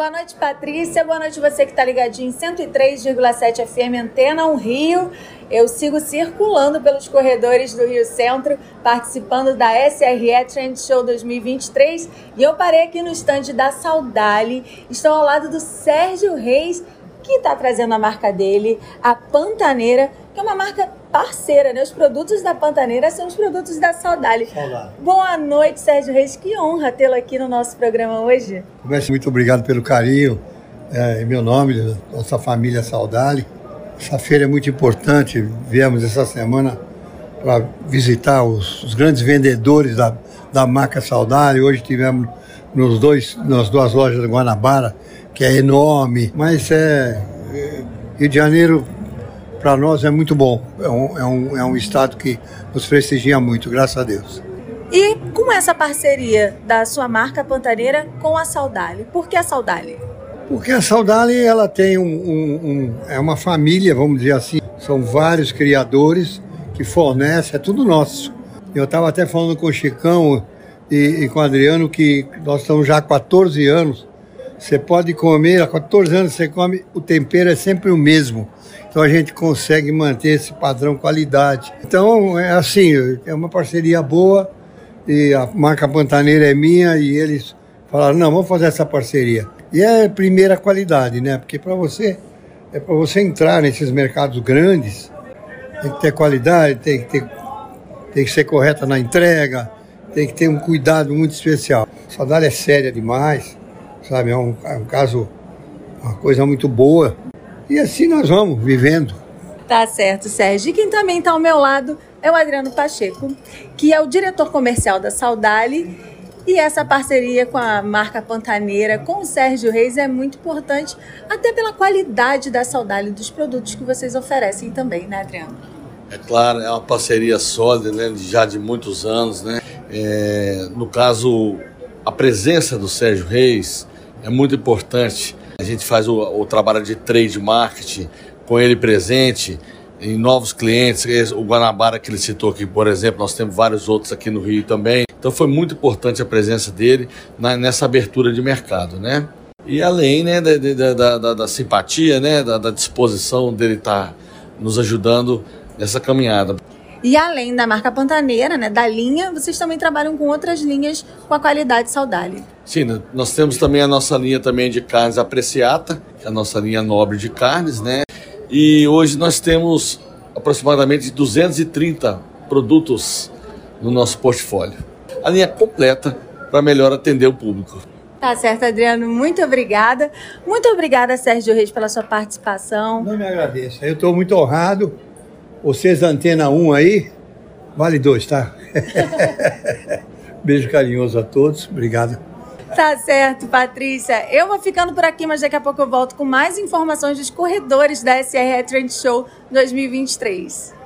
Boa noite, Patrícia. Boa noite você que está ligadinho em 103,7 FM Antena 1 Rio. Eu sigo circulando pelos corredores do Rio Centro, participando da SRE Trend Show 2023 e eu parei aqui no estande da Saudale. Estou ao lado do Sérgio Reis, que está trazendo a marca dele, a Pantaneira, que é uma marca parceira, né? Os produtos da Pantaneira são os produtos da Saudale. Saudade. Boa noite, Sérgio Reis. Que honra tê-lo aqui no nosso programa hoje. Começo muito obrigado pelo carinho, é, em meu nome, da nossa família Saudale. Essa feira é muito importante. Viemos essa semana para visitar os, os, grandes vendedores da, da marca Saudade. Hoje tivemos nos dois, nas duas lojas de Guanabara, que é enorme, mas é, é Rio de Janeiro para nós é muito bom. É um, é, um, é um estado que nos prestigia muito, graças a Deus. E com essa parceria da sua marca Pantaneira com a Saudale, por que a Saudale? Porque a Saudale ela tem um, um, um, é uma família, vamos dizer assim. São vários criadores que fornecem, é tudo nosso. Eu estava até falando com o Chicão e, e, com o Adriano que nós estamos já há 14 anos. Você pode comer, há 14 anos você come, o tempero é sempre o mesmo. Então a gente consegue manter esse padrão qualidade. Então é assim, é uma parceria boa e a marca Pantaneira é minha e eles falaram, não, vamos fazer essa parceria. E é primeira qualidade, né? Porque para você, é para você entrar nesses mercados grandes, tem que ter qualidade, tem que, ter, tem que ser correta na entrega, tem que ter um cuidado muito especial. Saudade é séria demais, sabe? É um, é um caso, uma coisa muito boa. E assim nós vamos vivendo. Tá certo, Sérgio. E quem também está ao meu lado é o Adriano Pacheco, que é o diretor comercial da Saudale e essa parceria com a marca Pantaneira, com o Sérgio Reis, é muito importante, até pela qualidade da saudade dos produtos que vocês oferecem também, né, Adriano? É claro, é uma parceria sólida, né, já de muitos anos, né? É, no caso, a presença do Sérgio Reis é muito importante. A gente faz o, o trabalho de trade marketing com ele presente em novos clientes. O Guanabara que ele citou aqui, por exemplo, nós temos vários outros aqui no Rio também. Então foi muito importante a presença dele na, nessa abertura de mercado, né? E além né, da, da, da, da simpatia, né, da, da disposição dele estar tá nos ajudando nessa caminhada. E além da marca Pantaneira, né, da linha, vocês também trabalham com outras linhas com a qualidade saudável. Sim, nós temos também a nossa linha também de carnes apreciata, que é a nossa linha nobre de carnes, né? E hoje nós temos aproximadamente 230 produtos no nosso portfólio a linha completa para melhor atender o público. Tá certo, Adriano. Muito obrigada. Muito obrigada, Sérgio Reis, pela sua participação. Não me agradeço. Eu estou muito honrado. Vocês Antena 1 aí, vale dois, tá? Beijo carinhoso a todos. Obrigado. Tá certo, Patrícia. Eu vou ficando por aqui, mas daqui a pouco eu volto com mais informações dos corredores da SRE Trend Show 2023.